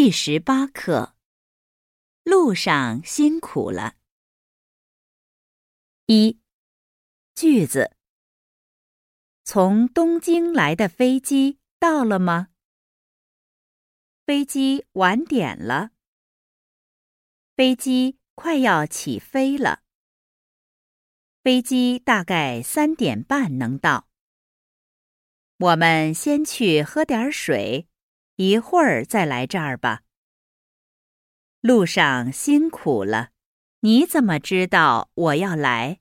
第十八课，路上辛苦了。一句子：从东京来的飞机到了吗？飞机晚点了。飞机快要起飞了。飞机大概三点半能到。我们先去喝点水。一会儿再来这儿吧。路上辛苦了，你怎么知道我要来？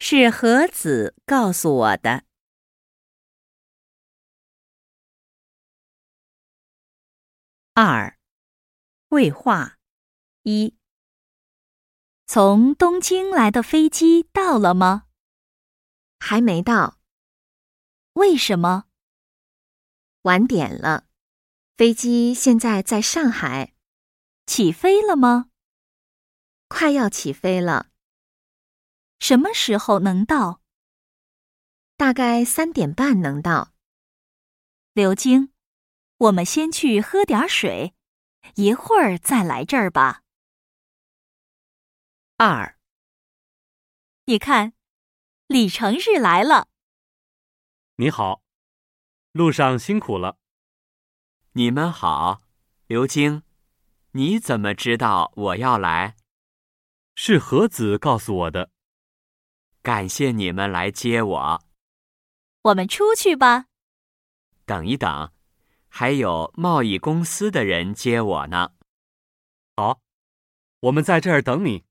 是何子告诉我的。二，绘画一。从东京来的飞机到了吗？还没到。为什么？晚点了，飞机现在在上海，起飞了吗？快要起飞了。什么时候能到？大概三点半能到。刘晶，我们先去喝点水，一会儿再来这儿吧。二，你看，李成日来了。你好。路上辛苦了。你们好，刘晶，你怎么知道我要来？是何子告诉我的。感谢你们来接我。我们出去吧。等一等，还有贸易公司的人接我呢。好，我们在这儿等你。